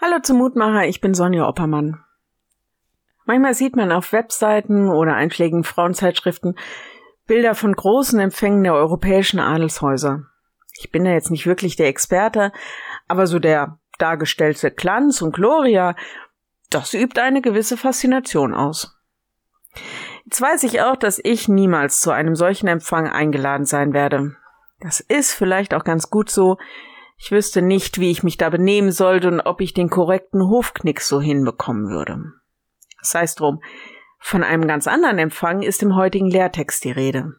Hallo zum Mutmacher, ich bin Sonja Oppermann. Manchmal sieht man auf Webseiten oder einschlägigen Frauenzeitschriften Bilder von großen Empfängen der europäischen Adelshäuser. Ich bin da jetzt nicht wirklich der Experte, aber so der dargestellte Glanz und Gloria, das übt eine gewisse Faszination aus. Jetzt weiß ich auch, dass ich niemals zu einem solchen Empfang eingeladen sein werde. Das ist vielleicht auch ganz gut so, ich wüsste nicht, wie ich mich da benehmen sollte und ob ich den korrekten Hofknick so hinbekommen würde. Das heißt drum, von einem ganz anderen Empfang ist im heutigen Lehrtext die Rede.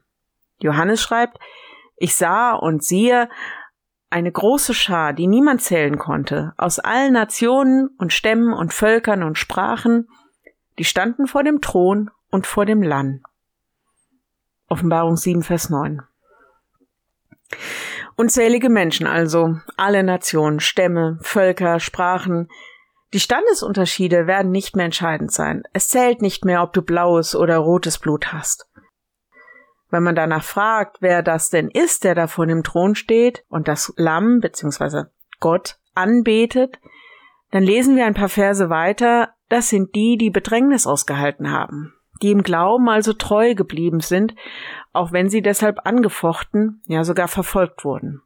Johannes schreibt, ich sah und siehe eine große Schar, die niemand zählen konnte, aus allen Nationen und Stämmen und Völkern und Sprachen, die standen vor dem Thron und vor dem Lamm. Offenbarung 7, Vers 9. Unzählige Menschen also, alle Nationen, Stämme, Völker, Sprachen. Die Standesunterschiede werden nicht mehr entscheidend sein. Es zählt nicht mehr, ob du blaues oder rotes Blut hast. Wenn man danach fragt, wer das denn ist, der da vor dem Thron steht und das Lamm bzw. Gott anbetet, dann lesen wir ein paar Verse weiter, das sind die, die Bedrängnis ausgehalten haben, die im Glauben also treu geblieben sind auch wenn sie deshalb angefochten, ja sogar verfolgt wurden.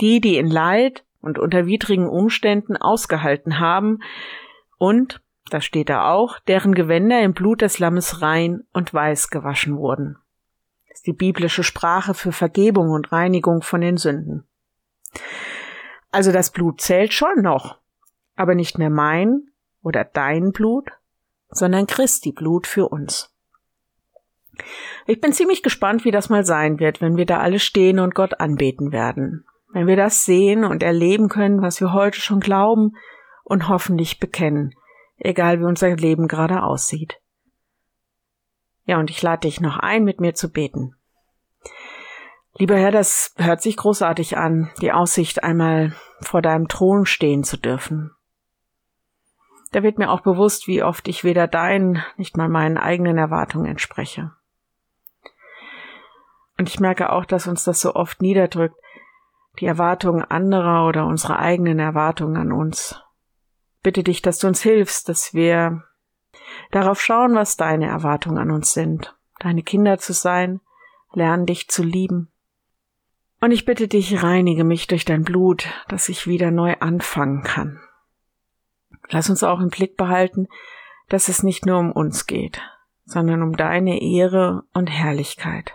Die, die in Leid und unter widrigen Umständen ausgehalten haben und, da steht da auch, deren Gewänder im Blut des Lammes rein und weiß gewaschen wurden. Das ist die biblische Sprache für Vergebung und Reinigung von den Sünden. Also das Blut zählt schon noch, aber nicht mehr mein oder dein Blut, sondern Christi Blut für uns. Ich bin ziemlich gespannt, wie das mal sein wird, wenn wir da alle stehen und Gott anbeten werden. Wenn wir das sehen und erleben können, was wir heute schon glauben und hoffentlich bekennen, egal wie unser Leben gerade aussieht. Ja, und ich lade dich noch ein, mit mir zu beten. Lieber Herr, das hört sich großartig an, die Aussicht, einmal vor deinem Thron stehen zu dürfen. Da wird mir auch bewusst, wie oft ich weder deinen, nicht mal meinen eigenen Erwartungen entspreche. Und ich merke auch, dass uns das so oft niederdrückt, die Erwartungen anderer oder unsere eigenen Erwartungen an uns. Bitte dich, dass du uns hilfst, dass wir darauf schauen, was deine Erwartungen an uns sind, deine Kinder zu sein, lernen dich zu lieben. Und ich bitte dich, reinige mich durch dein Blut, dass ich wieder neu anfangen kann. Lass uns auch im Blick behalten, dass es nicht nur um uns geht, sondern um deine Ehre und Herrlichkeit.